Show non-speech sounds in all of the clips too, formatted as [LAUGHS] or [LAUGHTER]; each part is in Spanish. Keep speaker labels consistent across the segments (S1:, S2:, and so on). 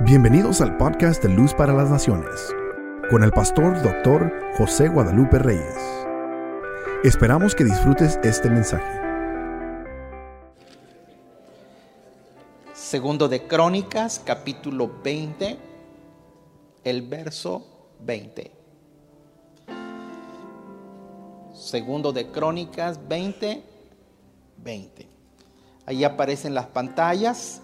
S1: Bienvenidos al podcast de Luz para las Naciones, con el pastor doctor José Guadalupe Reyes. Esperamos que disfrutes este mensaje.
S2: Segundo de Crónicas, capítulo 20, el verso 20. Segundo de Crónicas 20, 20. Ahí aparecen las pantallas.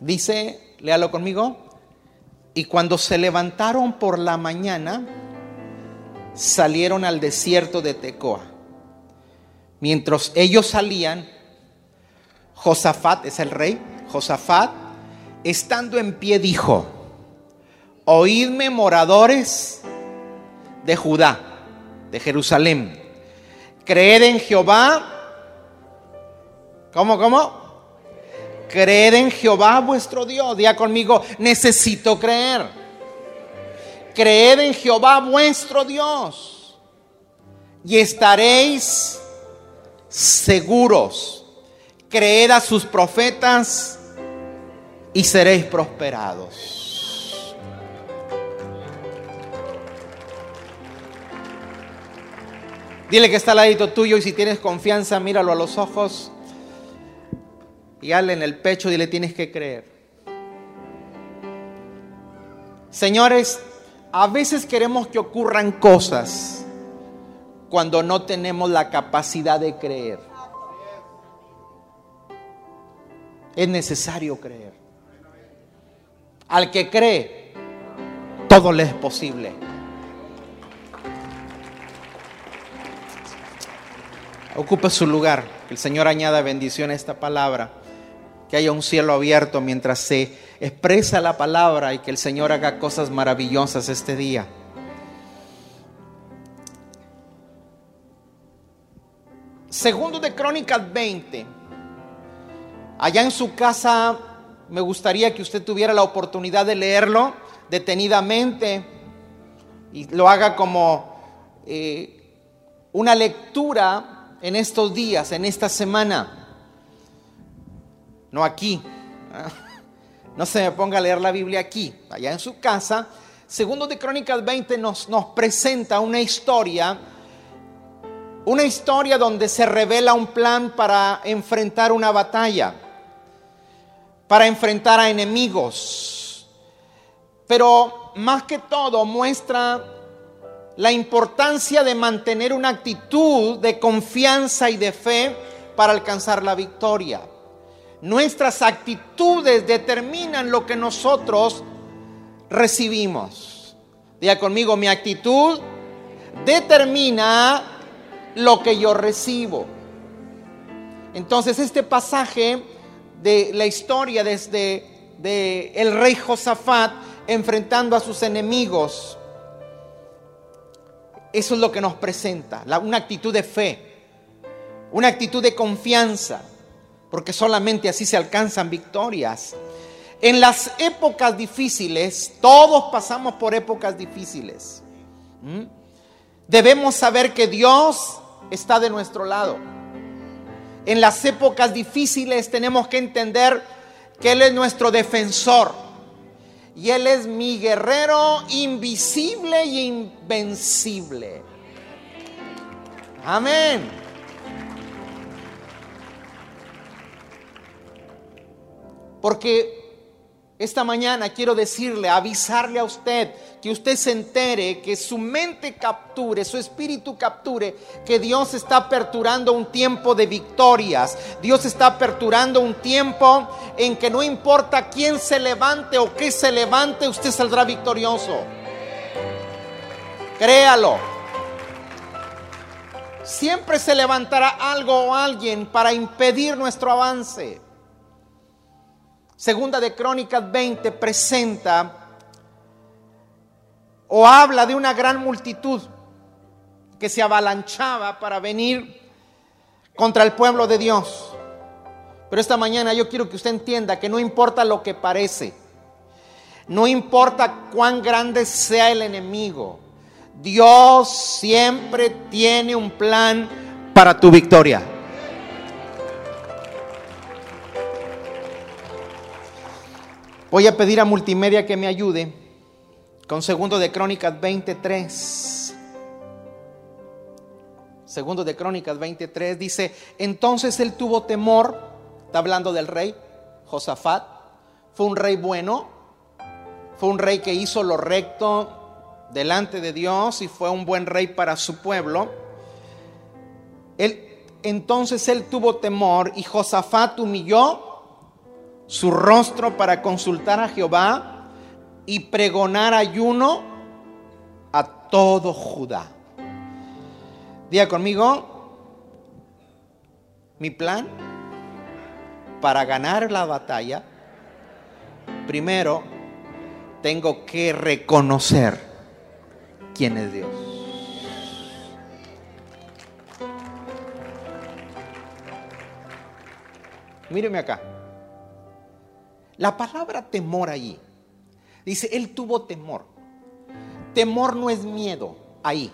S2: Dice, léalo conmigo, y cuando se levantaron por la mañana, salieron al desierto de Tecoa. Mientras ellos salían, Josafat es el rey, Josafat, estando en pie, dijo, oídme moradores de Judá, de Jerusalén, creed en Jehová, ¿cómo, cómo? Creed en Jehová vuestro Dios. Diga conmigo, necesito creer. Creed en Jehová vuestro Dios. Y estaréis seguros. Creed a sus profetas y seréis prosperados. Dile que está al ladito tuyo y si tienes confianza, míralo a los ojos hazle en el pecho y le tienes que creer. Señores, a veces queremos que ocurran cosas cuando no tenemos la capacidad de creer. Es necesario creer. Al que cree, todo le es posible. Ocupe su lugar. Que el Señor añada bendición a esta palabra que haya un cielo abierto mientras se expresa la palabra y que el Señor haga cosas maravillosas este día. Segundo de Crónicas 20. Allá en su casa me gustaría que usted tuviera la oportunidad de leerlo detenidamente y lo haga como eh, una lectura en estos días, en esta semana no aquí. No se me ponga a leer la Biblia aquí, allá en su casa. Segundo de Crónicas 20 nos, nos presenta una historia, una historia donde se revela un plan para enfrentar una batalla, para enfrentar a enemigos. Pero más que todo muestra la importancia de mantener una actitud de confianza y de fe para alcanzar la victoria. Nuestras actitudes determinan lo que nosotros recibimos. Diga conmigo, mi actitud determina lo que yo recibo. Entonces este pasaje de la historia desde de el rey Josafat enfrentando a sus enemigos, eso es lo que nos presenta, una actitud de fe, una actitud de confianza porque solamente así se alcanzan victorias. En las épocas difíciles, todos pasamos por épocas difíciles. Debemos saber que Dios está de nuestro lado. En las épocas difíciles tenemos que entender que Él es nuestro defensor. Y Él es mi guerrero invisible y invencible. Amén. Porque esta mañana quiero decirle, avisarle a usted, que usted se entere, que su mente capture, su espíritu capture, que Dios está aperturando un tiempo de victorias. Dios está aperturando un tiempo en que no importa quién se levante o qué se levante, usted saldrá victorioso. Créalo. Siempre se levantará algo o alguien para impedir nuestro avance. Segunda de Crónicas 20 presenta o habla de una gran multitud que se avalanchaba para venir contra el pueblo de Dios. Pero esta mañana yo quiero que usted entienda que no importa lo que parece, no importa cuán grande sea el enemigo, Dios siempre tiene un plan para tu victoria. Voy a pedir a Multimedia que me ayude con segundo de Crónicas 23. Segundo de Crónicas 23 dice, entonces él tuvo temor, está hablando del rey Josafat, fue un rey bueno, fue un rey que hizo lo recto delante de Dios y fue un buen rey para su pueblo. Él, entonces él tuvo temor y Josafat humilló su rostro para consultar a Jehová y pregonar ayuno a todo Judá. Diga conmigo, mi plan para ganar la batalla, primero tengo que reconocer quién es Dios. Míreme acá. La palabra temor allí dice, él tuvo temor. Temor no es miedo ahí.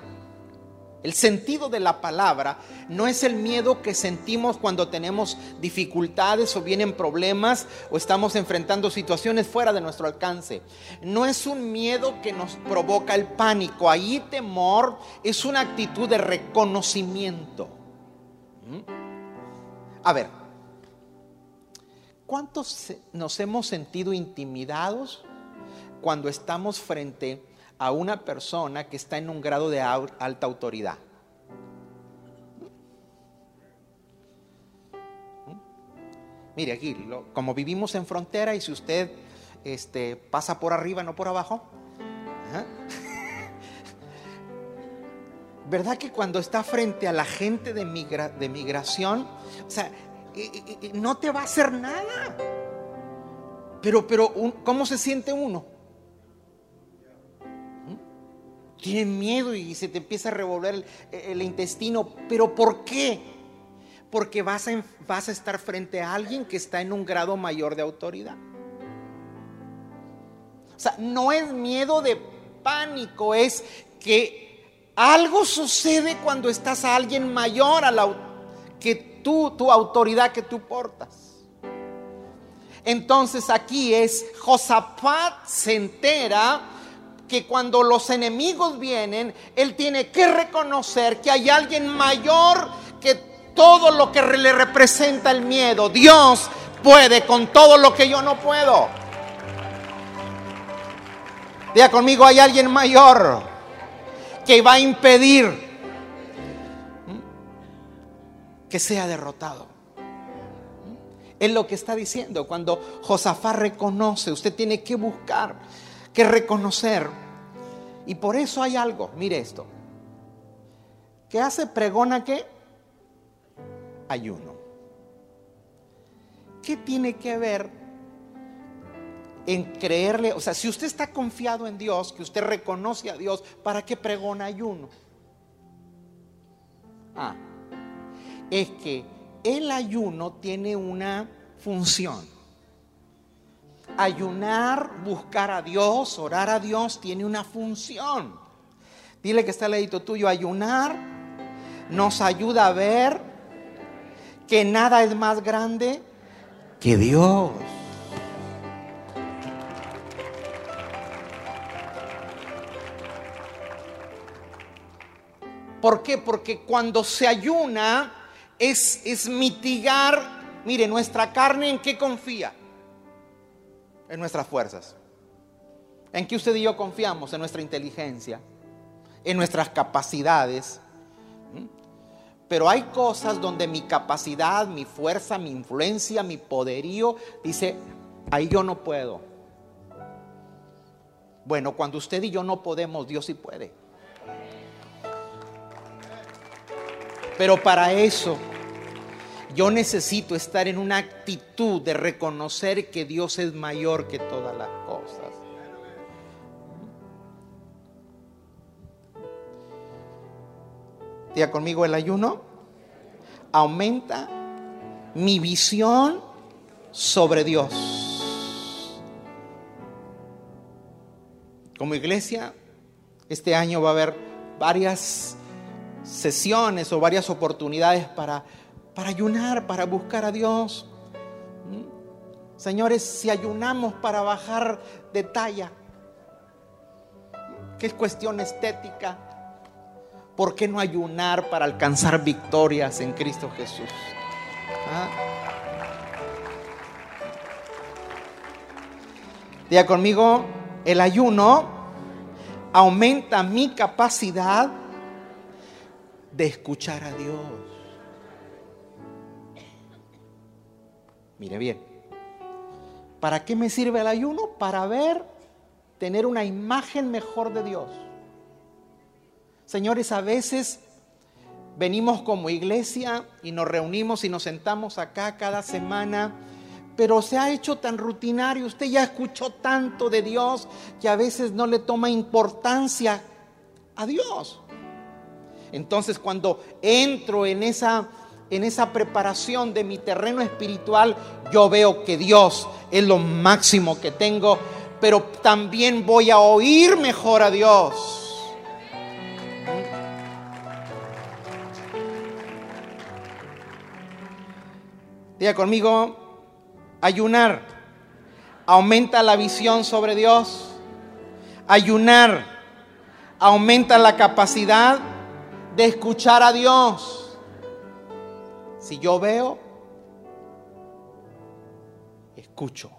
S2: El sentido de la palabra no es el miedo que sentimos cuando tenemos dificultades o vienen problemas o estamos enfrentando situaciones fuera de nuestro alcance. No es un miedo que nos provoca el pánico. Ahí temor es una actitud de reconocimiento. ¿Mm? A ver, ¿cuántos nos hemos sentido intimidados cuando estamos frente a una persona que está en un grado de alta autoridad. Mire aquí, como vivimos en frontera y si usted este, pasa por arriba, no por abajo. [LAUGHS] ¿Verdad que cuando está frente a la gente de migración, o sea, no te va a hacer nada? Pero, pero, ¿cómo se siente uno? tienes miedo y se te empieza a revolver el, intestino. ¿Pero por qué? Porque vas a, vas a estar frente a alguien que está en un grado mayor de autoridad. O sea, no es miedo de pánico, es que algo sucede cuando estás a alguien mayor a la, que tú, tu autoridad que tú portas. Entonces aquí es Josafat se entera que cuando los enemigos vienen, Él tiene que reconocer que hay alguien mayor que todo lo que le representa el miedo. Dios puede con todo lo que yo no puedo. Diga conmigo, hay alguien mayor que va a impedir que sea derrotado. Es lo que está diciendo cuando Josafá reconoce, usted tiene que buscar, que reconocer y por eso hay algo, mire esto, que hace pregona que ayuno. ¿Qué tiene que ver en creerle? O sea, si usted está confiado en Dios, que usted reconoce a Dios, ¿para qué pregona ayuno? Ah, es que el ayuno tiene una función. Ayunar, buscar a Dios, orar a Dios, tiene una función. Dile que está el ladito tuyo, ayunar nos ayuda a ver que nada es más grande que Dios. ¿Por qué? Porque cuando se ayuna es, mitigar, mire, nuestra carne en qué confía en nuestras fuerzas. ¿En qué usted y yo confiamos? En nuestra inteligencia, en nuestras capacidades. ¿Mm? Pero hay cosas donde mi capacidad, mi fuerza, mi influencia, mi poderío, dice, ahí yo no puedo. Bueno, cuando usted y yo no podemos, Dios sí puede. Pero para eso yo necesito estar en una actitud de reconocer que Dios es mayor que todas las cosas. Diga conmigo el ayuno. Aumenta mi visión sobre Dios. Como iglesia, este año va a haber varias sesiones o varias oportunidades para para ayunar, para buscar a Dios. Señores, si ayunamos para bajar de talla, que es cuestión estética, ¿por qué no ayunar para alcanzar victorias en Cristo Jesús? ¿Ah? Diga conmigo, el ayuno aumenta mi capacidad de escuchar a Dios. Mire bien, ¿para qué me sirve el ayuno? Para ver, tener una imagen mejor de Dios. Señores, a veces venimos como iglesia y nos reunimos y nos sentamos acá cada semana, pero se ha hecho tan rutinario, usted ya escuchó tanto de Dios que a veces no le toma importancia a Dios. Entonces cuando entro en esa en esa preparación de mi terreno espiritual, yo veo que Dios es lo máximo que tengo, pero también voy a oír mejor a Dios. Diga conmigo, ayunar aumenta la visión sobre Dios. Ayunar aumenta la capacidad de escuchar a Dios. Si yo veo, escucho.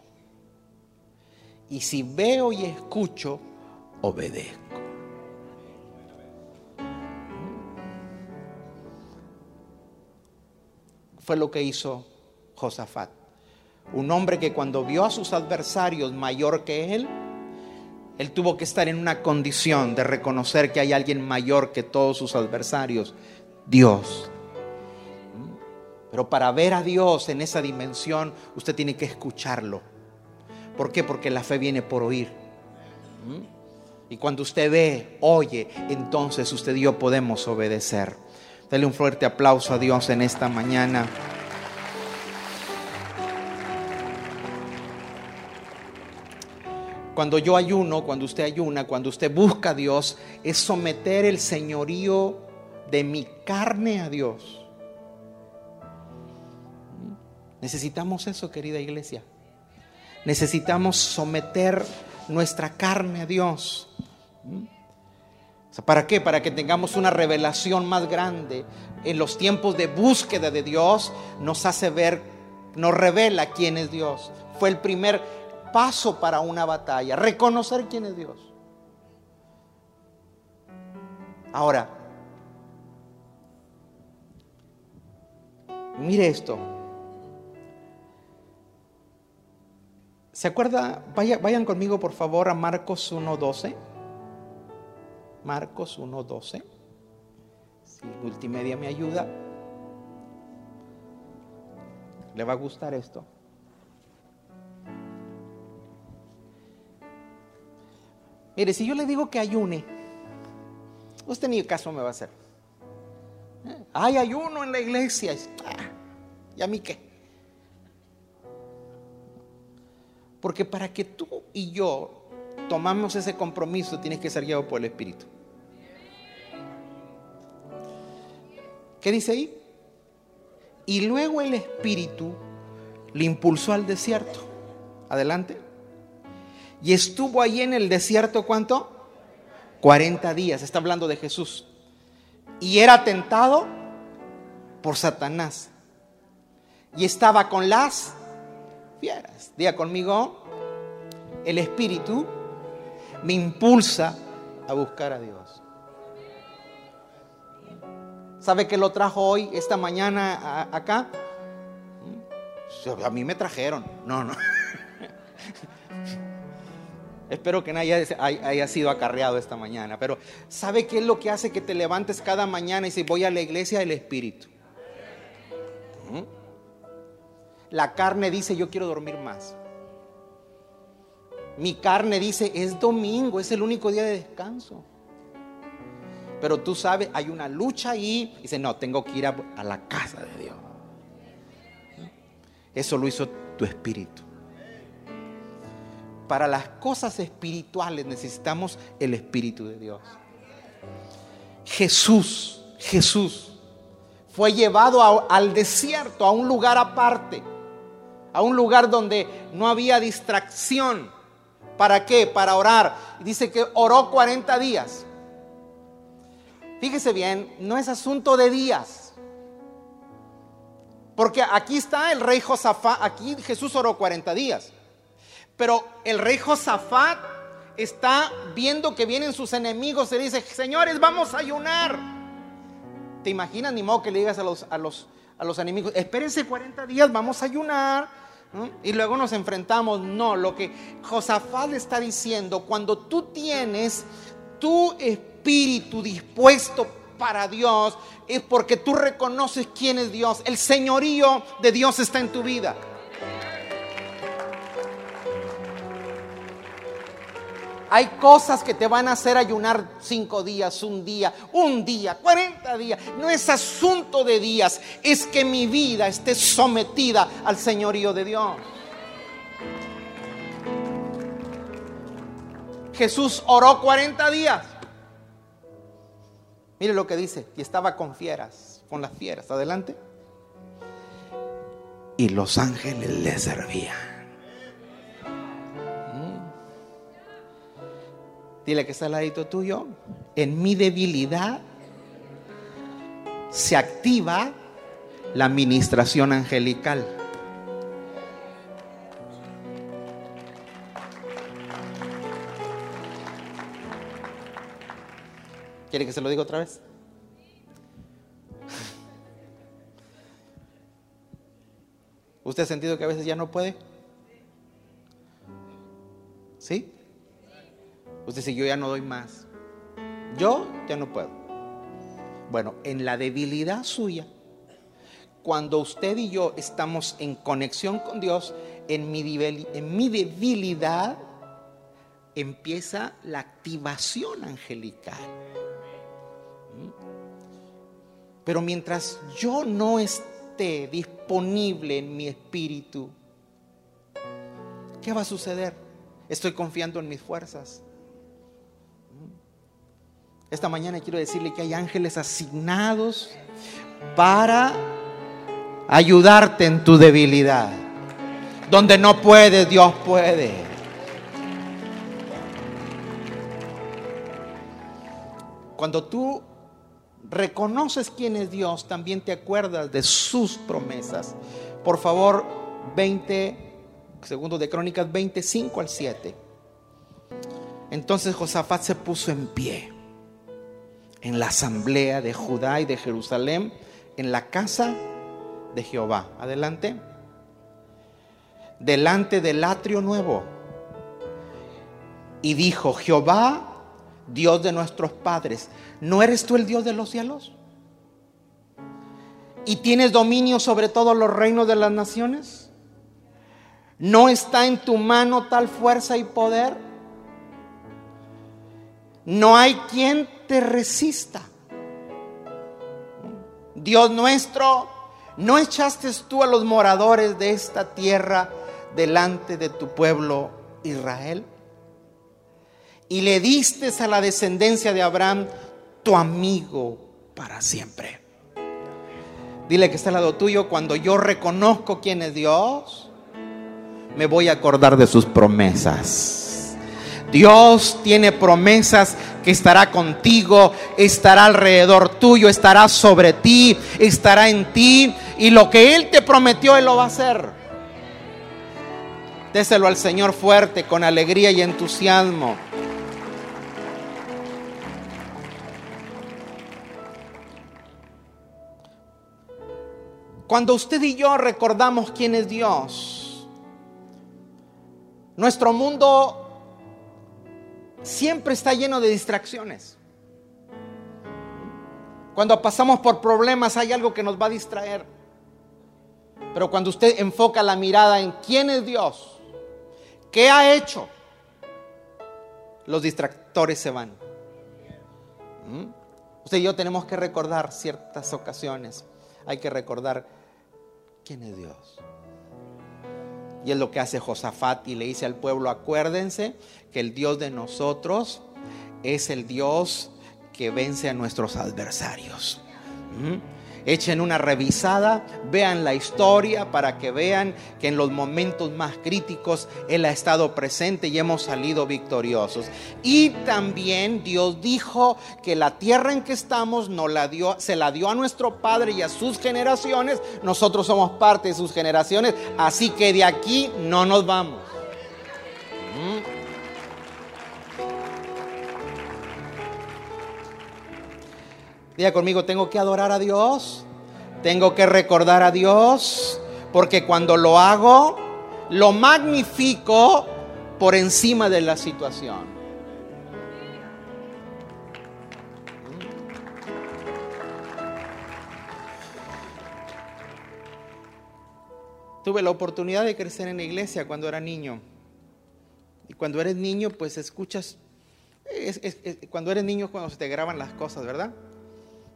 S2: Y si veo y escucho, obedezco. Fue lo que hizo Josafat. Un hombre que cuando vio a sus adversarios mayor que él, él tuvo que estar en una condición de reconocer que hay alguien mayor que todos sus adversarios, Dios. Pero para ver a Dios en esa dimensión, usted tiene que escucharlo. ¿Por qué? Porque la fe viene por oír. Y cuando usted ve, oye, entonces usted y yo podemos obedecer. Dale un fuerte aplauso a Dios en esta mañana. Cuando yo ayuno, cuando usted ayuna, cuando usted busca a Dios, es someter el señorío de mi carne a Dios. Necesitamos eso, querida iglesia. Necesitamos someter nuestra carne a Dios. ¿Para qué? Para que tengamos una revelación más grande. En los tiempos de búsqueda de Dios nos hace ver, nos revela quién es Dios. Fue el primer paso para una batalla, reconocer quién es Dios. Ahora, mire esto. ¿Se acuerda? vayan conmigo por favor a Marcos 1.12. Marcos 1.12. Si multimedia me ayuda, le va a gustar esto. Mire, si yo le digo que ayune, usted ni caso me va a hacer. ¿Eh? Hay ayuno en la iglesia. Ah, ¿Y a mí qué? Porque para que tú y yo tomamos ese compromiso, tienes que ser guiado por el Espíritu. ¿Qué dice ahí? Y luego el Espíritu le impulsó al desierto. Adelante. Y estuvo ahí en el desierto, ¿cuánto? 40 días. Está hablando de Jesús. Y era tentado por Satanás. Y estaba con las fieras. Diga conmigo, el Espíritu me impulsa a buscar a Dios. ¿Sabe que lo trajo hoy, esta mañana, acá? A mí me trajeron. No, no. [LAUGHS] Espero que nadie haya, sido acarreado esta mañana. Pero ¿sabe qué es lo que hace que te levantes cada mañana y si voy a la iglesia? El Espíritu. ¿Mm? La carne dice, yo quiero dormir más. Mi carne dice, es domingo, es el único día de descanso. Pero tú sabes, hay una lucha ahí. Dice, no, tengo que ir a la casa de Dios. Eso lo hizo tu espíritu para las cosas espirituales necesitamos el Espíritu de Dios. Jesús, Jesús fue llevado al desierto, a un lugar aparte, a un lugar donde no había distracción. ¿Para qué? Para orar. Dice que oró 40 días. Fíjese bien, no es asunto de días. Porque aquí está el rey Josafat, aquí Jesús oró 40 días. Pero el rey Josafat está viendo que vienen sus enemigos y dice, señores, vamos a ayunar. ¿Te imaginas? Ni modo que le digas a los, a los, a los enemigos, espérense 40 días, vamos a ayunar. Y luego nos enfrentamos. No, lo que Josafat está diciendo, cuando tú tienes tu espíritu dispuesto para Dios, es porque tú reconoces quién es Dios. El señorío de Dios está en tu vida. Hay cosas que te van a hacer ayunar cinco días, un día, un día, cuarenta días. No es asunto de días, es que mi vida esté sometida al señorío de Dios. Jesús oró 40 días. Mire lo que dice, y estaba con fieras, con las fieras. Adelante. Y los ángeles le servían. Dile que está al ladito tuyo. En mi debilidad se activa la administración angelical. ¿Quiere que se lo diga otra vez? [LAUGHS] ¿Usted ha sentido que a veces ya no puede? Usted dice, yo ya no doy más. Yo ya no puedo. Bueno, en la debilidad suya, cuando usted y yo estamos en conexión con Dios, en mi, debilidad empieza la activación angelical. ¿Mm? Pero mientras yo no esté disponible en mi espíritu, ¿qué va a suceder? Estoy confiando en mis fuerzas. Esta mañana quiero decirle que hay ángeles asignados para ayudarte en tu debilidad. Donde no puedes, Dios puede. Cuando tú reconoces quién es Dios, también te acuerdas de sus promesas. Por favor, 20, segundo de Crónicas 25 al 7. Entonces Josafat se puso en pie en la asamblea de Judá y de Jerusalén, en la casa de Jehová. Adelante. Delante del atrio nuevo. Y dijo, Jehová, Dios de nuestros padres, ¿no eres tú el Dios de los cielos? ¿Y tienes dominio sobre todos los reinos de las naciones? ¿No está en tu mano tal fuerza y poder? No hay quien te resista. Dios nuestro, ¿no echaste tú a los moradores de esta tierra delante de tu pueblo Israel? Y le diste a la descendencia de Abraham tu amigo para siempre. Dile que está al lado tuyo, cuando yo reconozco quién es Dios, me voy a acordar de sus promesas. Dios tiene promesas que estará contigo, estará alrededor tuyo, estará sobre ti, estará en ti. Y lo que Él te prometió, Él lo va a hacer. Déselo al Señor fuerte, con alegría y entusiasmo. Cuando usted y yo recordamos quién es Dios, nuestro mundo siempre está lleno de distracciones. Cuando pasamos por problemas hay algo que nos va a distraer. Pero cuando usted enfoca la mirada en quién es Dios, qué ha hecho, los distractores se van. ¿Mm? Usted y yo tenemos que recordar ciertas ocasiones. Hay que recordar quién es Dios. Y es lo que hace Josafat y le dice al pueblo, acuérdense que el Dios de nosotros es el Dios que vence a nuestros adversarios. ¿Mm? Echen una revisada, vean la historia para que vean que en los momentos más críticos Él ha estado presente y hemos salido victoriosos. Y también Dios dijo que la tierra en que estamos no la dio, se la dio a nuestro Padre y a sus generaciones. Nosotros somos parte de sus generaciones, así que de aquí no nos vamos. Diga conmigo, tengo que adorar a Dios, tengo que recordar a Dios, porque cuando lo hago, lo magnifico por encima de la situación. Tuve la oportunidad de crecer en la iglesia cuando era niño. Y cuando eres niño, pues escuchas, cuando eres niño cuando se te graban las cosas, ¿verdad?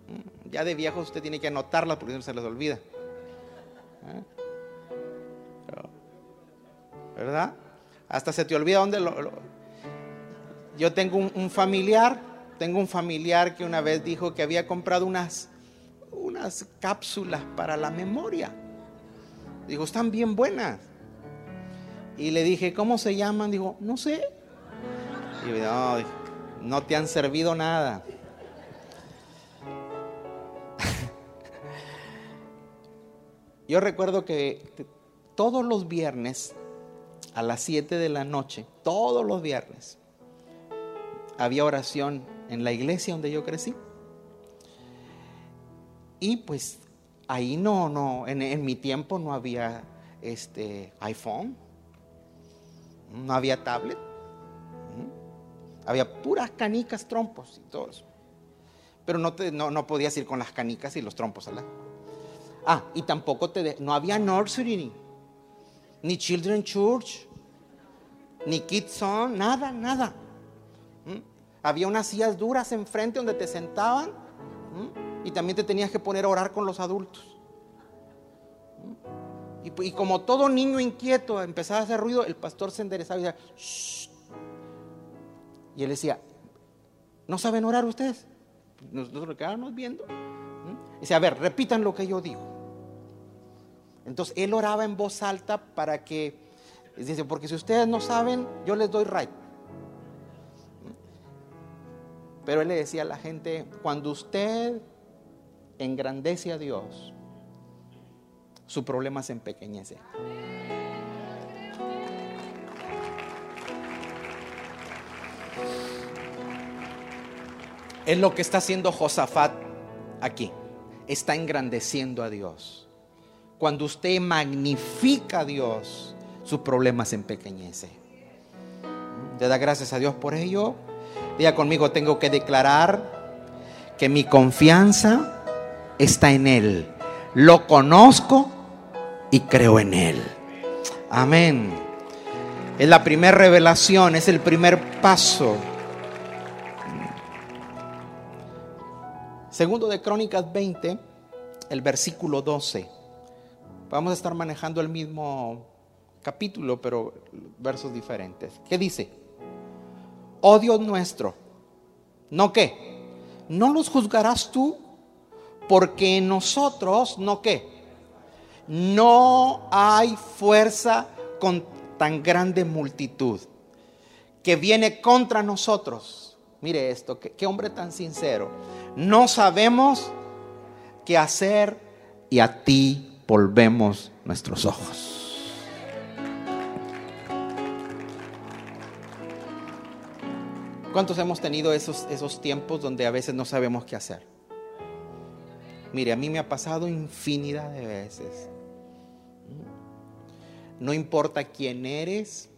S2: Mm, ya de viejo usted tiene que anotarlas porque no se les olvida. ¿Eh? ¿Verdad? Hasta se te olvida dónde lo... Yo tengo un, familiar, tengo un familiar que una vez dijo que había comprado unas, unas cápsulas para la memoria. Dijo, están bien buenas. Y le dije, ¿cómo se llaman? Dijo, no sé. Y no te han servido nada. Yo recuerdo que todos los viernes a las 7 de la noche, todos los viernes, había oración en la iglesia donde yo crecí. Y pues ahí no, no, en, mi tiempo no había este iPhone, no había tablet, había puras canicas, trompos y todo eso. Pero no, te, no, no podías ir con las canicas y los trompos a la Ah, y tampoco te no había nursery, ni children church, ni kids on, nada, nada. ¿Mm? Había unas sillas duras enfrente donde te sentaban ¿Mm? y también te tenías que poner a orar con los adultos. ¿Mm? Y, como todo niño inquieto empezaba a hacer ruido, el pastor se enderezaba y decía, Shh. y él decía, ¿no saben orar ustedes? Nosotros quedábamos viendo. Dice, a ver, repitan lo que yo digo. Entonces él oraba en voz alta para que, dice, porque si ustedes no saben, yo les doy right. Pero él le decía a la gente, cuando usted engrandece a Dios, su problema se empequeñece. Es lo que está haciendo Josafat aquí. Está engrandeciendo a Dios. Cuando usted magnifica a Dios, sus problemas se empequeñece. Le da gracias a Dios por ello. Diga conmigo, tengo que declarar que mi confianza está en Él. Lo conozco y creo en Él. Amén. Es la primera revelación, es el primer paso. Segundo de Crónicas 20, el versículo 12. Vamos a estar manejando el mismo capítulo, pero versos diferentes. ¿Qué dice? Oh Dios nuestro, ¿no qué? ¿No los juzgarás tú? Porque en nosotros, ¿no qué? No hay fuerza con tan grande multitud que viene contra nosotros. Mire esto, qué, qué hombre tan sincero. No sabemos qué hacer y a ti volvemos nuestros ojos. ¿Cuántos hemos tenido esos, esos tiempos donde a veces no sabemos qué hacer? Mire, a mí me ha pasado infinidad de veces. No importa quién eres,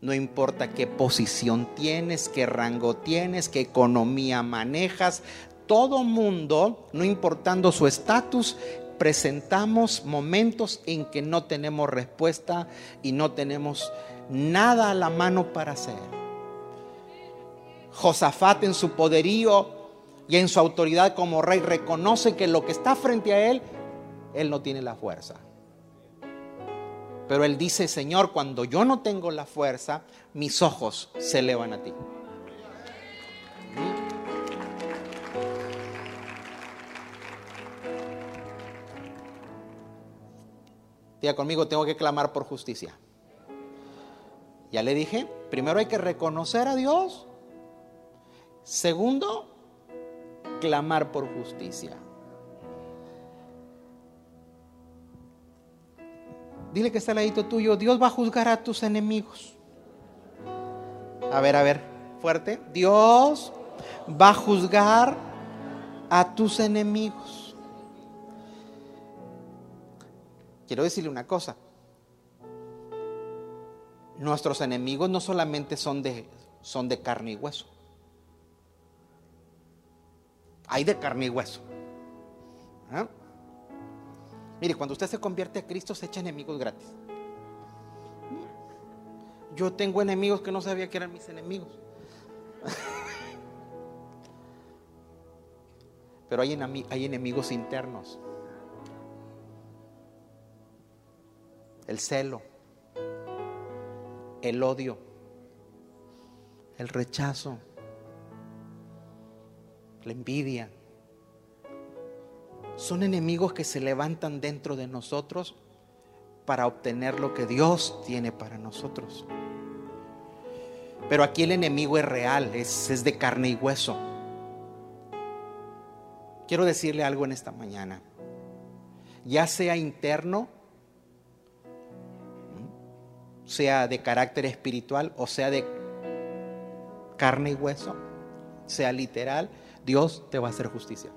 S2: no importa qué posición tienes, qué rango tienes, qué economía manejas, todo mundo, no importando su estatus, presentamos momentos en que no tenemos respuesta y no tenemos nada a la mano para hacer. Josafat en su poderío y en su autoridad como rey reconoce que lo que está frente a él, él no tiene la fuerza. Pero él dice, Señor, cuando yo no tengo la fuerza, mis ojos se elevan a ti. Diga conmigo, tengo que clamar por justicia. Ya le dije, primero hay que reconocer a Dios. Segundo, clamar por justicia. Dile que está al ladito tuyo, Dios va a juzgar a tus enemigos. A ver, a ver, fuerte. Dios va a juzgar a tus enemigos. Quiero decirle una cosa. Nuestros enemigos no solamente son de, son de carne y hueso. Hay de carne y hueso. ¿Ah? Mire, cuando usted se convierte a Cristo se echa enemigos gratis. Yo tengo enemigos que no sabía que eran mis enemigos. [LAUGHS] Pero hay, hay enemigos internos. El celo, el odio, el rechazo, la envidia. Son enemigos que se levantan dentro de nosotros para obtener lo que Dios tiene para nosotros. Pero aquí el enemigo es real, es, es de carne y hueso. Quiero decirle algo en esta mañana. Ya sea interno, sea de carácter espiritual o sea de carne y hueso, sea literal, Dios te va a hacer justicia.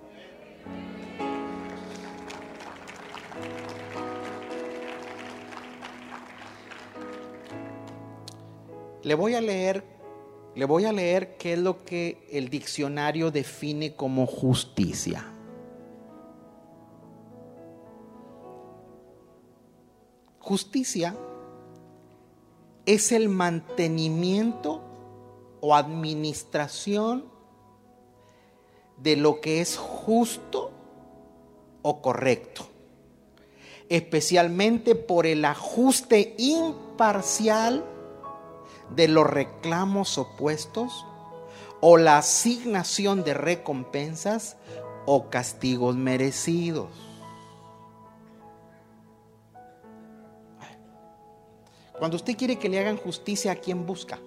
S2: Le voy a leer, le voy a leer qué es lo que el diccionario define como justicia. Justicia es el mantenimiento o administración de lo que es justo o correcto, especialmente por el ajuste imparcial de los reclamos opuestos o la asignación de recompensas o castigos merecidos. Cuando usted quiere que le hagan justicia, ¿a quién busca?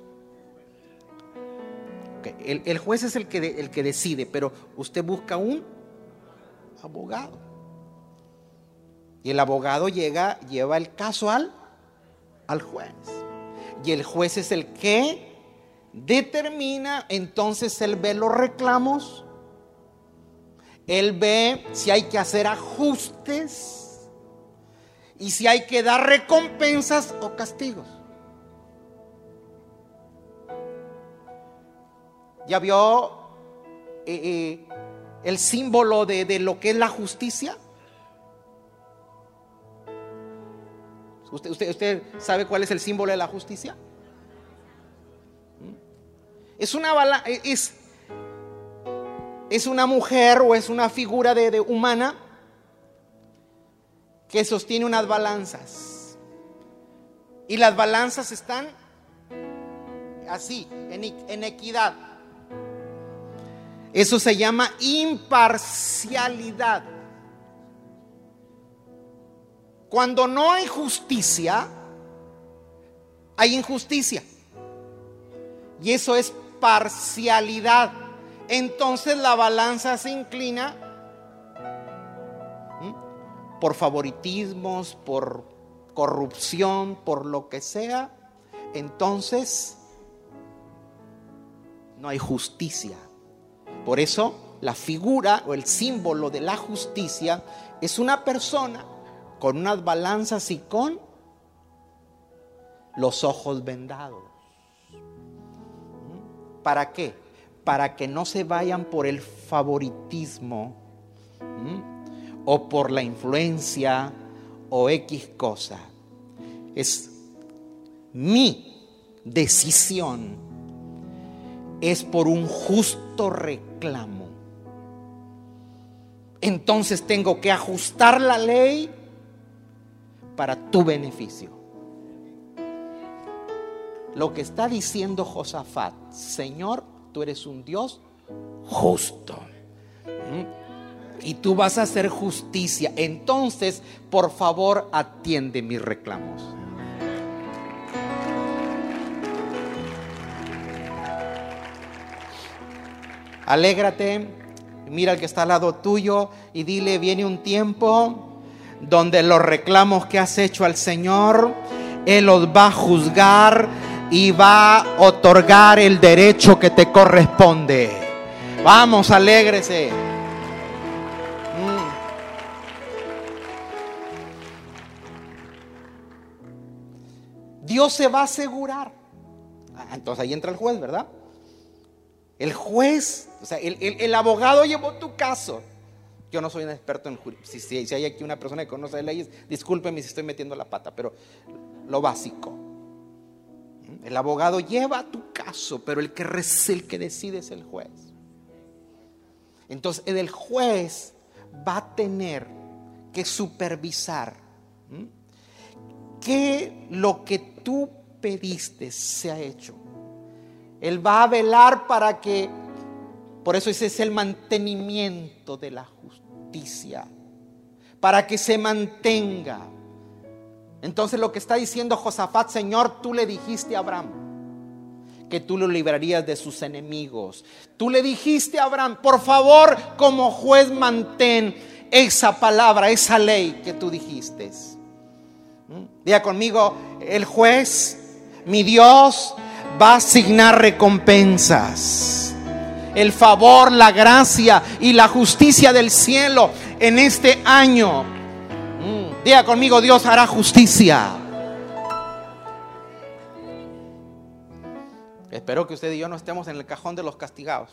S2: El, juez es el que, el que decide, pero usted busca un abogado. Y el abogado llega, lleva el caso al, al juez. Y el juez es el que determina, entonces él ve los reclamos, él ve si hay que hacer ajustes y si hay que dar recompensas o castigos. ¿Ya vio eh, eh, el símbolo de, de lo que es la justicia? ¿Usted, usted, sabe cuál es el símbolo de la justicia? Es una, es, es una mujer o es una figura de, humana que sostiene unas balanzas. Y las balanzas están así, en, equidad. Eso se llama imparcialidad. Cuando no hay justicia, hay injusticia. Y eso es parcialidad. Entonces la balanza se inclina por favoritismos, por corrupción, por lo que sea. Entonces no hay justicia. Por eso la figura o el símbolo de la justicia es una persona con unas balanzas y con los ojos vendados. ¿Para qué? Para que no se vayan por el favoritismo o por la influencia o X cosa. Es mi decisión. Es por un justo reclamo. Entonces tengo que ajustar la ley para tu beneficio. Lo que está diciendo Josafat, Señor, tú eres un Dios justo. ¿Mm? Y tú vas a hacer justicia. Entonces, por favor, atiende mis reclamos. Alégrate, mira al que está al lado tuyo y dile, viene un tiempo donde los reclamos que has hecho al Señor, Él los va a juzgar y va a otorgar el derecho que te corresponde. Vamos, alégrese. Dios se va a asegurar. Ah, entonces ahí entra el juez, ¿verdad? El juez, o sea, el, abogado llevó tu caso. Yo no soy un experto en si, si, hay aquí una persona que conoce leyes, discúlpeme si estoy metiendo la pata, pero lo básico. El abogado lleva tu caso, pero el que, el que decide es el juez. Entonces, el juez va a tener que supervisar que lo que tú pediste se ha hecho. Él va a velar para que, por eso ese es el mantenimiento de la justicia, para que se mantenga. Entonces lo que está diciendo Josafat, Señor, tú le dijiste a Abraham que tú lo librarías de sus enemigos. Tú le dijiste a Abraham, por favor, como juez mantén esa palabra, esa ley que tú dijiste. ¿Mm? Diga conmigo, el juez, mi Dios, va a asignar recompensas. El favor, la gracia y la justicia del cielo en este año Diga conmigo, Dios hará justicia. Espero que usted y yo no estemos en el cajón de los castigados.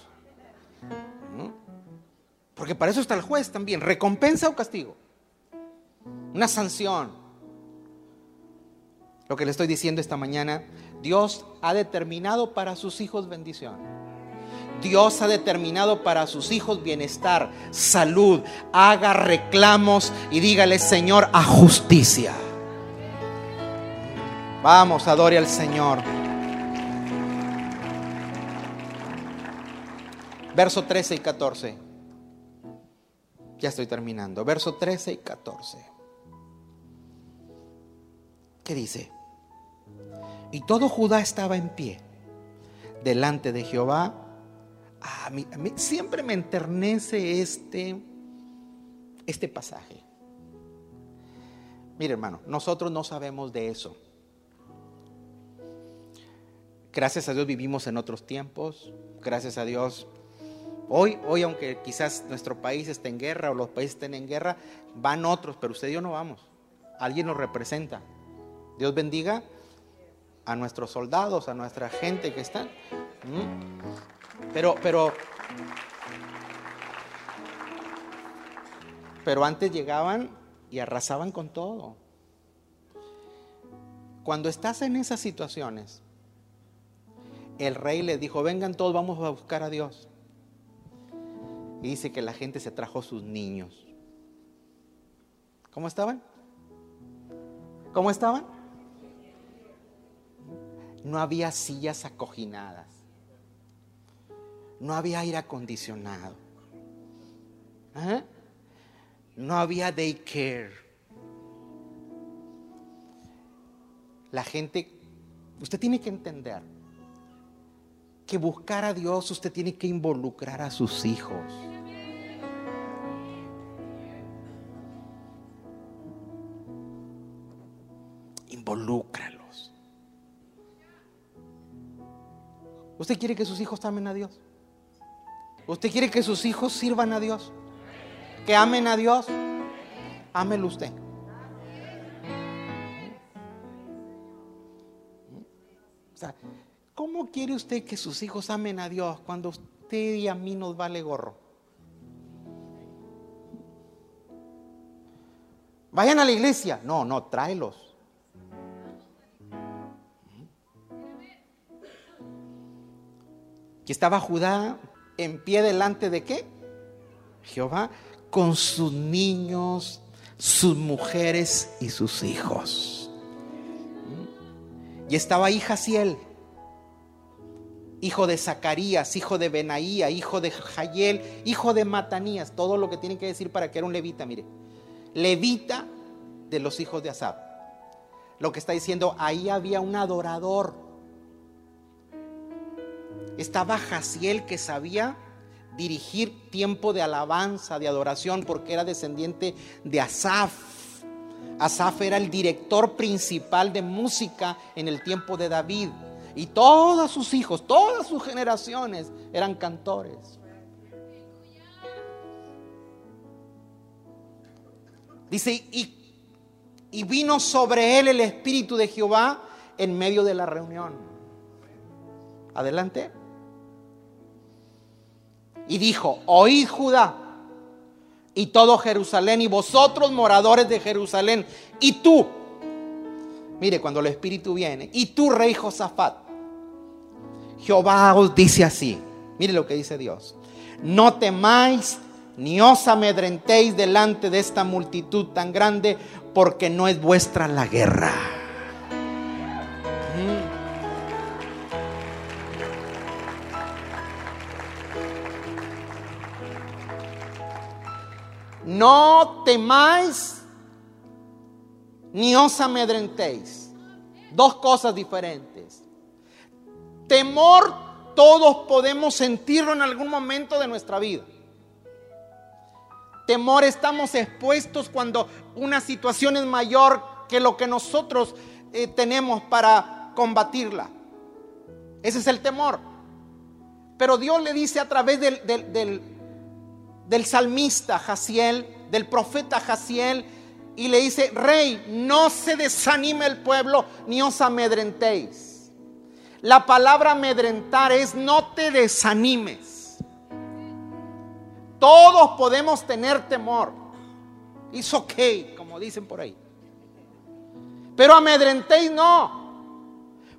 S2: Porque para eso está el juez también. Recompensa o castigo. Una sanción. Lo que le estoy diciendo esta mañana, Dios ha determinado para sus hijos bendición. Dios ha determinado para sus hijos bienestar, salud. Haga reclamos y dígale, Señor, a justicia. Vamos, adore al Señor. Verso 13 y 14. Ya estoy terminando. Verso 13 y 14. ¿Qué dice? Y todo Judá estaba en pie delante de Jehová a mí, siempre me enternece este, este pasaje. Mire hermano, nosotros no sabemos de eso. Gracias a Dios vivimos en otros tiempos. Gracias a Dios. Hoy, hoy aunque quizás nuestro país esté en guerra o los países estén en guerra, van otros, pero usted y yo no vamos. Alguien nos representa. Dios bendiga a nuestros soldados, a nuestra gente que está. Pero, pero, pero antes llegaban y arrasaban con todo. Cuando estás en esas situaciones, el rey le dijo, vengan todos, vamos a buscar a Dios. Y dice que la gente se trajo sus niños. ¿Cómo estaban? ¿Cómo estaban? No había sillas acoginadas no había aire acondicionado. ¿Ah? No había daycare. La gente, usted tiene que entender que buscar a Dios usted tiene que involucrar a sus hijos. Involúcralos. ¿Usted quiere que sus hijos amen a Dios? ¿Usted quiere que sus hijos sirvan a Dios? ¿Que amen a Dios? Ámelo usted. ¿cómo quiere usted que sus hijos amen a Dios cuando usted y a mí nos vale gorro? Vayan a la iglesia. No, no, tráelos. Aquí estaba Judá en pie delante de qué? Jehová, con sus niños, sus mujeres y sus hijos. Y estaba ahí Jaciel. hijo de Zacarías, hijo de Benaía, hijo de Jayel, hijo de Matanías, todo lo que tiene que decir para que era un levita, mire. Levita de los hijos de Asab. Lo que está diciendo, ahí había un adorador. Estaba Jaciel que sabía dirigir tiempo de alabanza, de adoración, porque era descendiente de Asaf. Asaf era el director principal de música en el tiempo de David. Y todos sus hijos, todas sus generaciones eran cantores. Dice, y, y vino sobre él el Espíritu de Jehová en medio de la reunión. Adelante. Y dijo, oíd Judá y todo Jerusalén y vosotros moradores de Jerusalén y tú. Mire, cuando el Espíritu viene, y tú, rey Josafat, Jehová os dice así. Mire lo que dice Dios. No temáis ni os amedrentéis delante de esta multitud tan grande, porque no es vuestra la guerra. No temáis ni os amedrentéis. Dos cosas diferentes. Temor todos podemos sentirlo en algún momento de nuestra vida. Temor estamos expuestos cuando una situación es mayor que lo que nosotros eh, tenemos para combatirla. Ese es el temor. Pero Dios le dice a través del, del, del salmista Jaciel, del profeta Jaciel, y le dice, rey, no se desanime el pueblo, ni os amedrentéis. La palabra amedrentar es no te desanimes. Todos podemos tener temor. It's ok, como dicen por ahí. Pero amedrentéis no.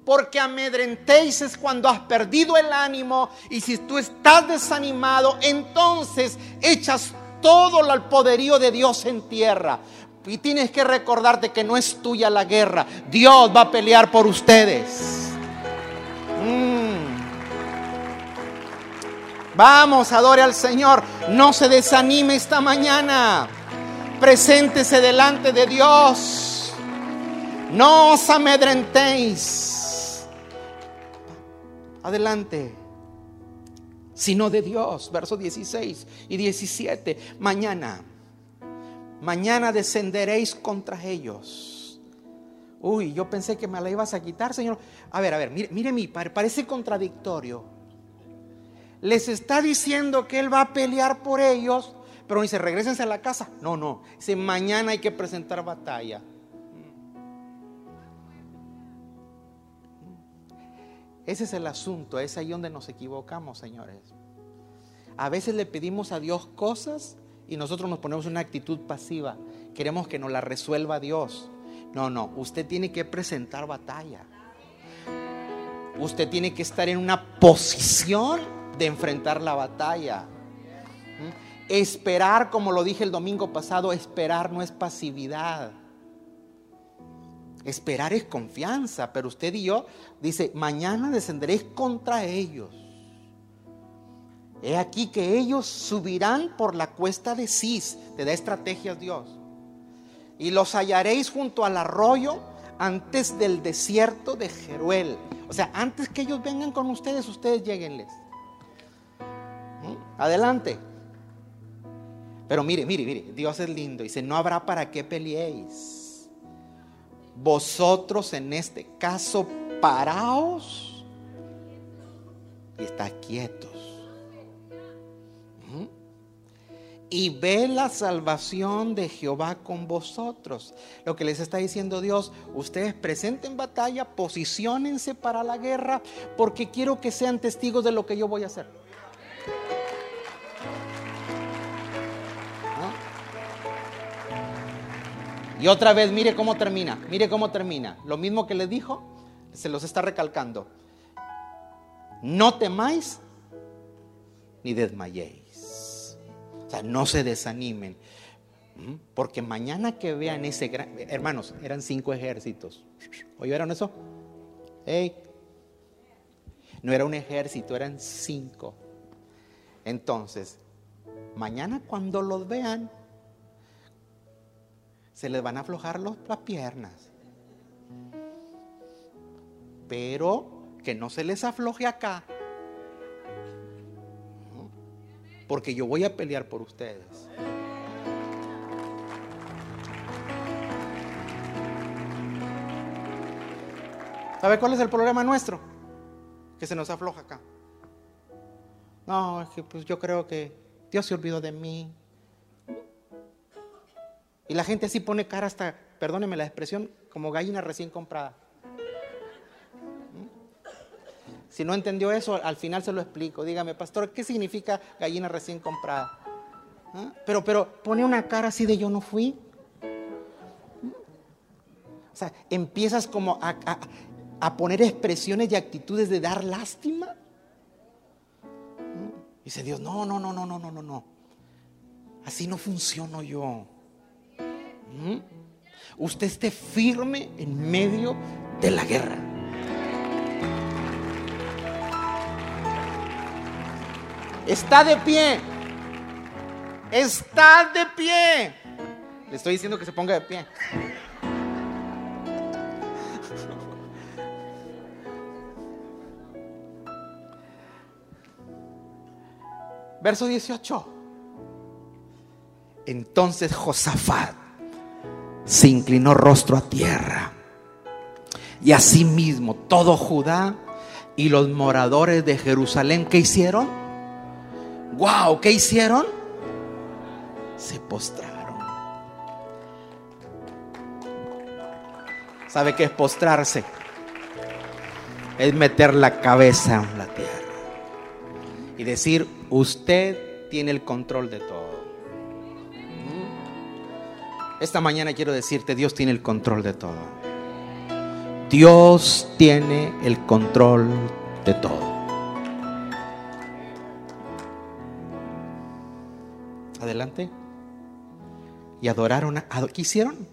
S2: Porque amedrentéis es cuando has perdido el ánimo y si tú estás desanimado, entonces echas todo el poderío de Dios en tierra. Y tienes que recordarte que no es tuya la guerra. Dios va a pelear por ustedes. Mm. Vamos, adore al Señor. No se desanime esta mañana. Preséntese delante de Dios. No os amedrentéis. Adelante. Sino de Dios. Versos 16 y 17. Mañana. Mañana descenderéis contra ellos. Uy, yo pensé que me la ibas a quitar, Señor. A ver, a ver, mire, mire mi parece contradictorio. Les está diciendo que Él va a pelear por ellos, pero dice, regresense a la casa. No, no. Dice, mañana hay que presentar batalla. Ese es el asunto, es ahí donde nos equivocamos, señores. A veces le pedimos a Dios cosas y nosotros nos ponemos en una actitud pasiva. Queremos que nos la resuelva Dios. No, no, usted tiene que presentar batalla. Usted tiene que estar en una posición de enfrentar la batalla. ¿Mm? Esperar, como lo dije el domingo pasado, esperar no es pasividad. Esperar es confianza, pero usted y yo dice, mañana descenderéis contra ellos. He aquí que ellos subirán por la cuesta de Cis, te da estrategias Dios. Y los hallaréis junto al arroyo antes del desierto de Jeruel. O sea, antes que ellos vengan con ustedes, ustedes lleguenles. ¿Mm? Adelante. Pero mire, mire, mire, Dios es lindo. Dice, no habrá para qué peleéis. Vosotros en este caso paraos y está quietos y ve la salvación de Jehová con vosotros. Lo que les está diciendo Dios, ustedes presenten batalla, posicionense para la guerra, porque quiero que sean testigos de lo que yo voy a hacer. Y otra vez, mire cómo termina, mire cómo termina. Lo mismo que le dijo, se los está recalcando. No temáis ni desmayéis. O sea, no se desanimen. Porque mañana que vean ese gran... Hermanos, eran cinco ejércitos. ¿Oyeron eso? No era un ejército, eran cinco. Entonces, mañana cuando los vean, se les van a aflojar las piernas. Pero que no se les afloje acá. Porque yo voy a pelear por ustedes. ¿Sabe cuál es el problema nuestro? Que se nos afloja acá. No, es que pues yo creo que Dios se olvidó de mí. Y la gente así pone cara hasta, perdóneme la expresión, como gallina recién comprada. Si no entendió eso, al final se lo explico. Dígame, pastor, ¿qué significa gallina recién comprada? ¿Ah? Pero, pero pone una cara así de yo no fui. O sea, empiezas como a, a poner expresiones y actitudes de dar lástima. ¿Mm? Dice Dios, no, no, no, no, no, no, no, no. Así no funciono yo. Usted esté firme en medio de la guerra. Está de pie. Está de pie. Le estoy diciendo que se ponga de pie. Verso 18. Entonces Josafat se inclinó rostro a tierra. Y asimismo todo Judá y los moradores de Jerusalén, ¿qué hicieron? ¡Wow! ¿Qué hicieron? Se postraron. ¿Sabe qué es postrarse? Es meter la cabeza en la tierra y decir, usted tiene el control de todo. Esta mañana quiero decirte, Dios tiene el control de todo. Dios tiene el control de todo. Adelante. Y adoraron a... ¿Qué hicieron?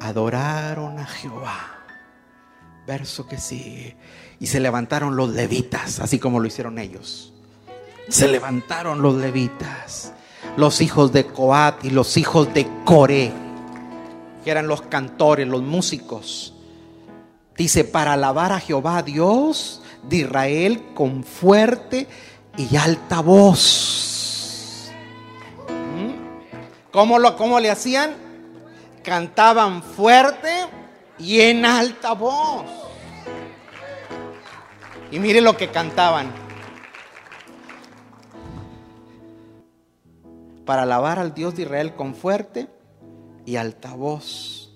S2: Adoraron a Jehová. Verso que sigue. Y se levantaron los levitas, así como lo hicieron ellos. Se levantaron los levitas, los hijos de Coat y los hijos de Coré, que eran los cantores, los músicos. Dice, para alabar a Jehová Dios de Israel con fuerte y alta voz. ¿Mm? ¿Cómo, lo, ¿Cómo le hacían? Cantaban fuerte y en alta voz. Y mire lo que cantaban. Para alabar al Dios de Israel con fuerte y alta voz.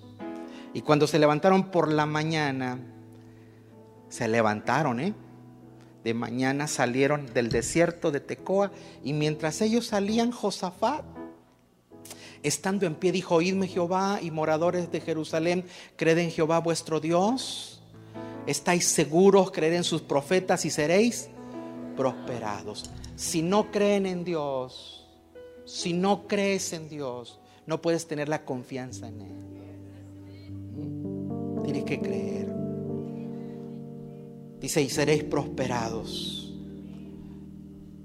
S2: Y cuando se levantaron por la mañana, se levantaron, ¿eh? De mañana salieron del desierto de Tecoa y mientras ellos salían, Josafat estando en pie, dijo, oídme Jehová y moradores de Jerusalén, creed en Jehová vuestro Dios. ¿Estáis seguros? Creed en sus profetas y seréis prosperados. Si no creen en Dios, si no crees en Dios, no puedes tener la confianza en Él. Tienes que creer. Dice, y seréis prosperados.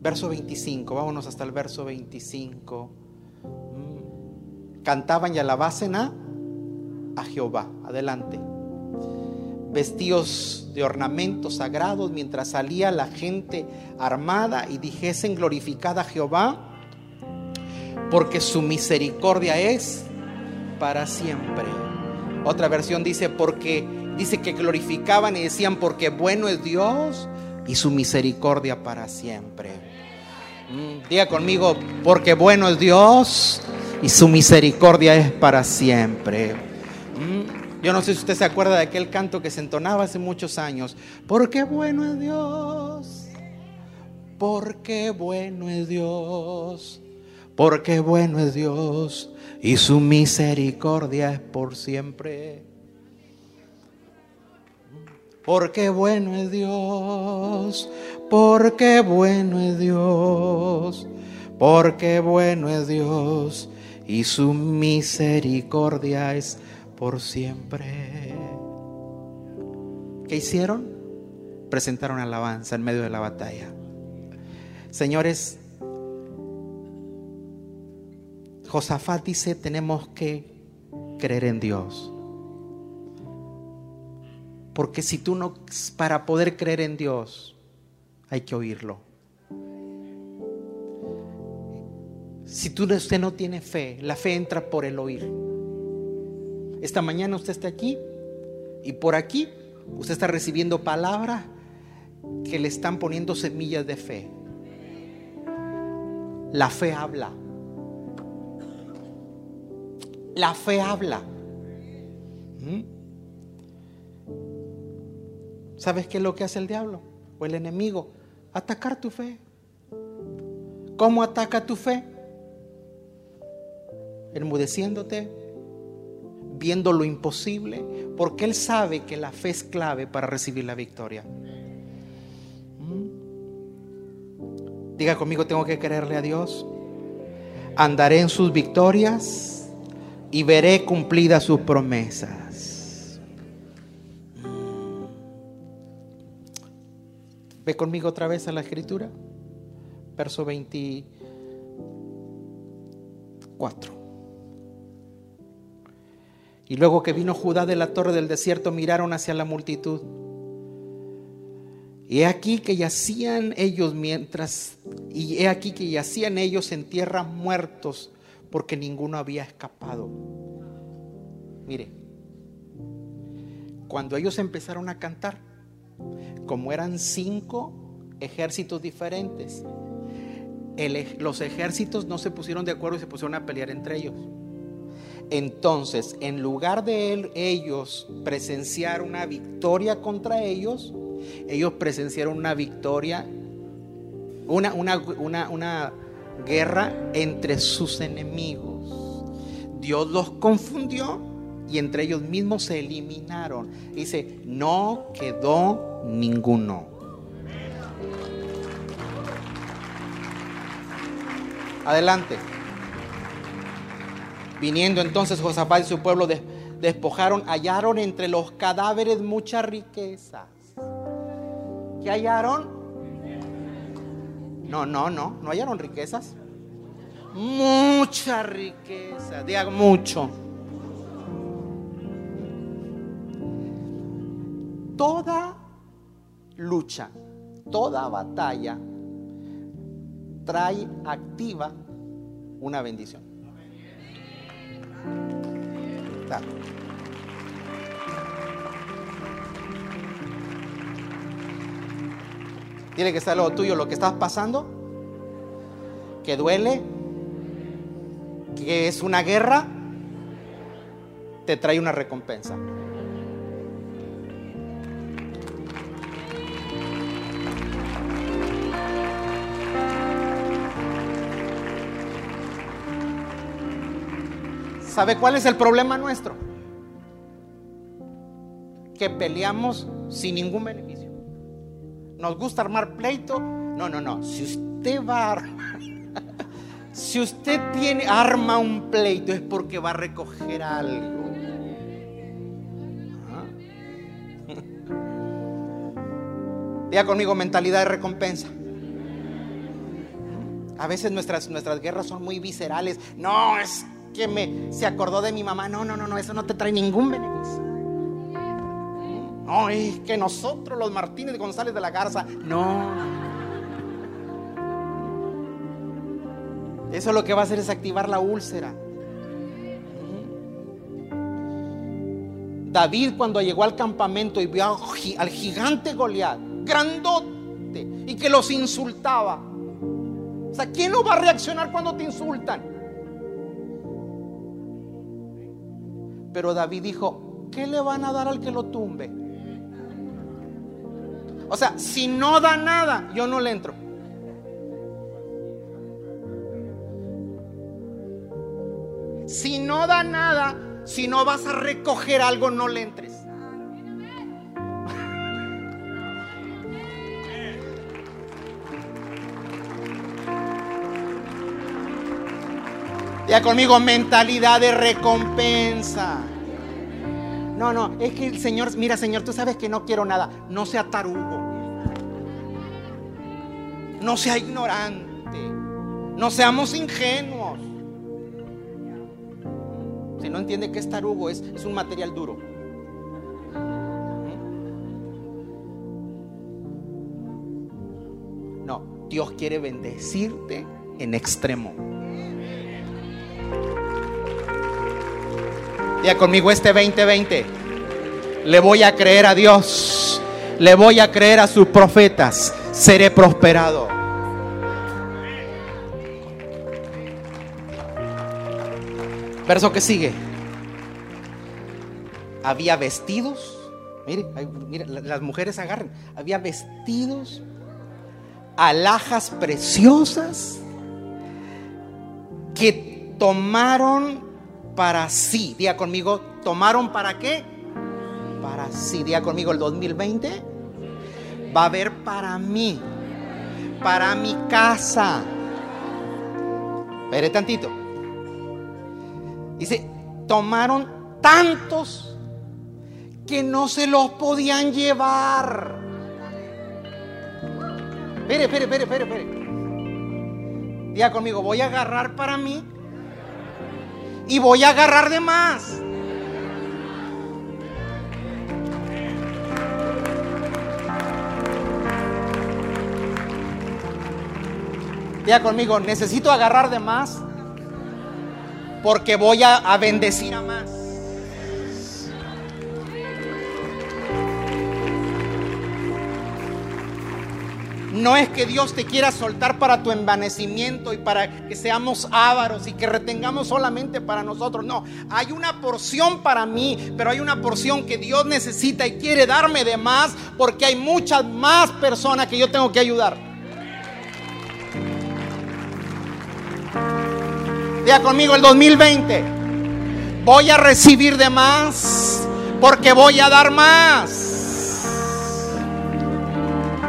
S2: Verso 25, vámonos hasta el verso 25 cantaban y alabasen a, a Jehová. Adelante. Vestidos de ornamentos sagrados mientras salía la gente armada y dijesen glorificada a Jehová, porque su misericordia es para siempre. Otra versión dice porque dice que glorificaban y decían porque bueno es Dios y su misericordia para siempre. Mm, diga conmigo, porque bueno es Dios y su misericordia es para siempre. Mm, yo no sé si usted se acuerda de aquel canto que se entonaba hace muchos años. Porque bueno es Dios, porque bueno es Dios, porque bueno es Dios y su misericordia es por siempre. Porque bueno es Dios, porque bueno es Dios, porque bueno es Dios y su misericordia es por siempre. ¿Qué hicieron? presentaron alabanza en medio de la batalla. Señores, Josafat dice, tenemos que creer en Dios. Porque si tú no, para poder creer en Dios, hay que oírlo. Si tú, usted no tiene fe, la fe entra por el oír. Esta mañana usted está aquí y por aquí usted está recibiendo palabras que le están poniendo semillas de fe. La fe habla. La fe habla. ¿Mm? ¿Sabes qué es lo que hace el diablo o el enemigo? Atacar tu fe. ¿Cómo ataca tu fe? Enmudeciéndote, viendo lo imposible, porque Él sabe que la fe es clave para recibir la victoria. ¿Mm? Diga conmigo, tengo que creerle a Dios. Andaré en sus victorias y veré cumplidas sus promesas. Ve conmigo otra vez a la escritura. Verso 24. Y luego que vino Judá de la torre del desierto, miraron hacia la multitud. Y he aquí que yacían ellos mientras, y he aquí que yacían ellos en tierra muertos, porque ninguno había escapado. Mire, cuando ellos empezaron a cantar, como eran cinco ejércitos diferentes, los ejércitos no se pusieron de acuerdo y se pusieron a pelear entre ellos. Entonces, en lugar de ellos presenciar una victoria contra ellos, ellos presenciaron una victoria, una, una, guerra entre sus enemigos. Dios los confundió y entre ellos mismos se eliminaron. Dice, no quedó ninguno. Adelante. Viniendo entonces Josafat y su pueblo despojaron, hallaron entre los cadáveres muchas riquezas. ¿Qué hallaron? No, no, no, no hallaron riquezas. Mucha riqueza, diga mucho. Toda lucha, toda batalla trae activa una bendición. Tiene que estar lo tuyo, lo que estás pasando, que duele, que es una guerra, te trae una recompensa. ¿Sabe cuál es el problema nuestro? Que peleamos sin ningún beneficio. Nos gusta armar pleito. No, no, no. Si usted va a [LAUGHS] si usted tiene, arma un pleito es porque va a recoger algo. [LAUGHS] Diga conmigo mentalidad de recompensa. A veces nuestras, nuestras guerras son muy viscerales. No, es que me se acordó de mi mamá. No, no, no, no, eso no te trae ningún beneficio. No, es que nosotros los Martínez González de la Garza, no. Eso lo que va a hacer es activar la úlcera. David cuando llegó al campamento y vio al gigante Goliat, grandote, y que los insultaba. O sea, ¿quién no va a reaccionar cuando te insultan? Pero David dijo, ¿qué le van a dar al que lo tumbe? O sea, si no da nada, yo no le entro. Si no da nada, si no vas a recoger algo, no le entres. Ya conmigo, mentalidad de recompensa. No, no, es que el Señor, mira Señor, tú sabes que no quiero nada, no sea tarugo. No sea ignorante. No seamos ingenuos. Si no entiende que es tarugo, es, es un material duro. No, Dios quiere bendecirte en extremo. Ya conmigo este 2020. Le voy a creer a Dios. Le voy a creer a sus profetas. Seré prosperado. Verso que sigue. Había vestidos. Mire, mire, las mujeres agarran. Había vestidos, alhajas preciosas que tomaron para sí. Día conmigo, ¿tomaron para qué? Para sí. Día conmigo, el 2020 va a haber para mí, para mi casa. Veré tantito. Dice, tomaron tantos que no se los podían llevar. Espere, espere, espere, espere, espere. Diga conmigo, voy a agarrar para mí y voy a agarrar de más. Diga conmigo, necesito agarrar de más porque voy a, a bendecir a más. No es que Dios te quiera soltar para tu envanecimiento y para que seamos ávaros y que retengamos solamente para nosotros. No, hay una porción para mí, pero hay una porción que Dios necesita y quiere darme de más porque hay muchas más personas que yo tengo que ayudar. Diga conmigo el 2020. Voy a recibir de más porque voy a dar más.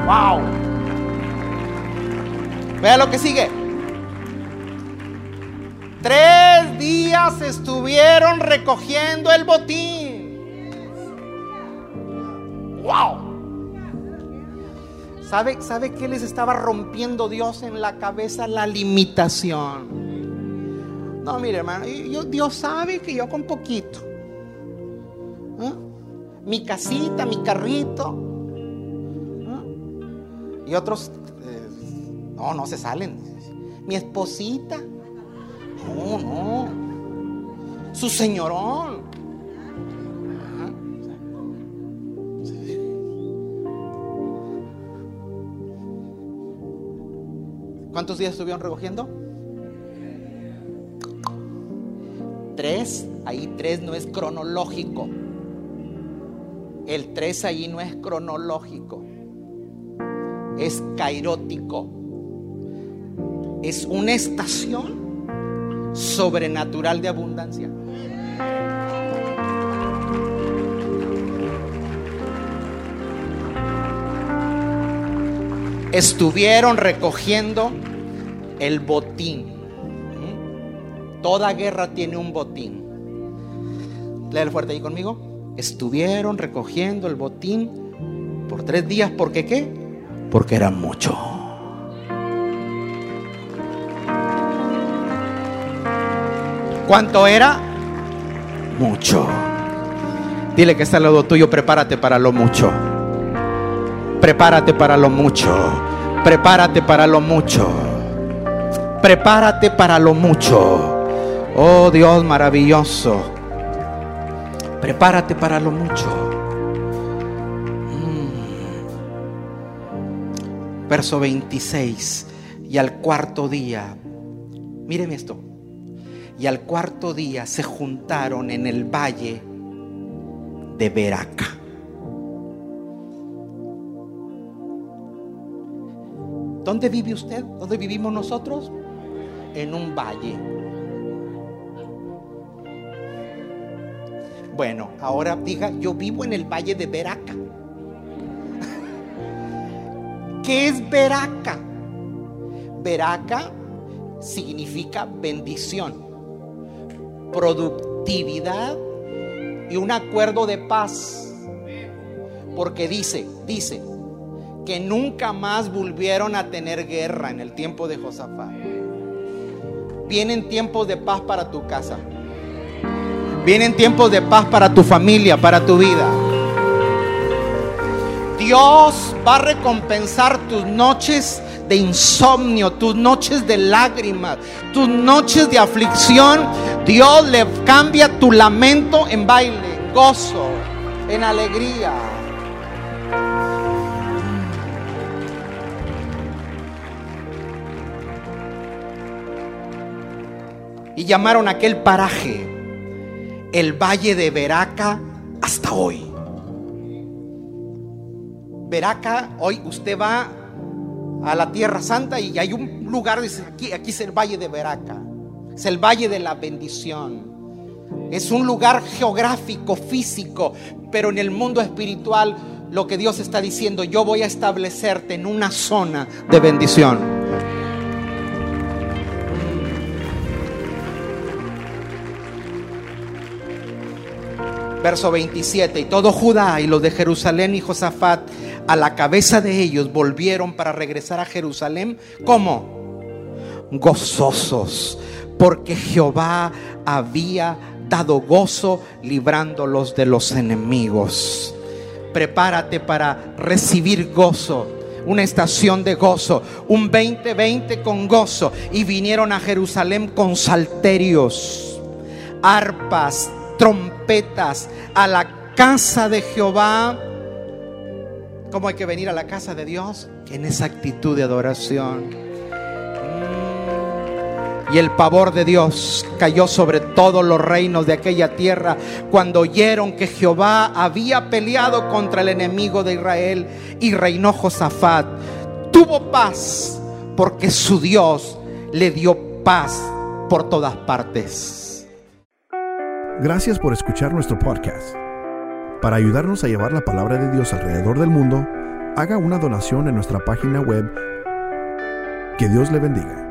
S2: Wow. Vea lo que sigue. Tres días estuvieron recogiendo el botín. ¡Wow! ¿Sabe, ¿Sabe qué les estaba rompiendo Dios en la cabeza? La limitación. No, mire, hermano, Dios sabe que yo con poquito. Mi casita, mi carrito. Y otros no, no se salen. Mi esposita. No, no. Su señorón. ¿Cuántos días estuvieron recogiendo? Tres. Ahí tres no es cronológico. El tres ahí no es cronológico. Es cairótico es una estación sobrenatural de abundancia. Estuvieron recogiendo el botín. Toda guerra tiene un botín. Léelo fuerte ahí conmigo. Estuvieron recogiendo el botín por tres días. ¿Por qué qué? Porque eran muchos. ¿Cuánto era? Mucho. Dile que está al lado tuyo, prepárate para lo mucho. Prepárate para lo mucho. Prepárate para lo mucho. Prepárate para lo mucho. Oh Dios maravilloso. Prepárate para lo mucho. Mm. Verso 26. Y al cuarto día, míreme esto y al cuarto día se juntaron en el valle de Beraca. ¿Dónde vive usted? ¿Dónde vivimos nosotros? En un valle. Bueno, ahora diga, yo vivo en el valle de Beraca. [LAUGHS] ¿Qué es Beraca? Beraca significa bendición productividad y un acuerdo de paz. Porque dice, dice que nunca más volvieron a tener guerra en el tiempo de Josafat. Vienen tiempos de paz para tu casa. Vienen tiempos de paz para tu familia, para tu vida. Dios va a recompensar tus noches insomnio, tus noches de lágrimas, tus noches de aflicción. Dios le cambia tu lamento en baile, en gozo, en alegría. Y llamaron aquel paraje el Valle de Veraca hasta hoy. Veraca, hoy usted va a la Tierra Santa y hay un lugar, dice, aquí, aquí es el Valle de Veraca. Es el Valle de la Bendición. Es un lugar geográfico, físico, pero en el mundo espiritual lo que Dios está diciendo, yo voy a establecerte en una zona de bendición. Verso 27, y todo Judá y los de Jerusalén y Josafat a la cabeza de ellos volvieron para regresar a Jerusalén. ¿Cómo? Gozosos, porque Jehová había dado gozo librándolos de los enemigos. Prepárate para recibir gozo una estación de gozo, un 2020 con gozo. Y vinieron a Jerusalén con salterios, arpas, trompetas a la casa de Jehová. ¿Cómo hay que venir a la casa de Dios? En esa actitud de adoración. Y el pavor de Dios cayó sobre todos los reinos de aquella tierra cuando oyeron que Jehová había peleado contra el enemigo de Israel y reinó Josafat. Tuvo paz porque su Dios le dio paz por todas partes.
S1: Gracias por escuchar nuestro podcast. Para ayudarnos a llevar la palabra de Dios alrededor del mundo, haga una donación en nuestra página web. Que Dios le bendiga.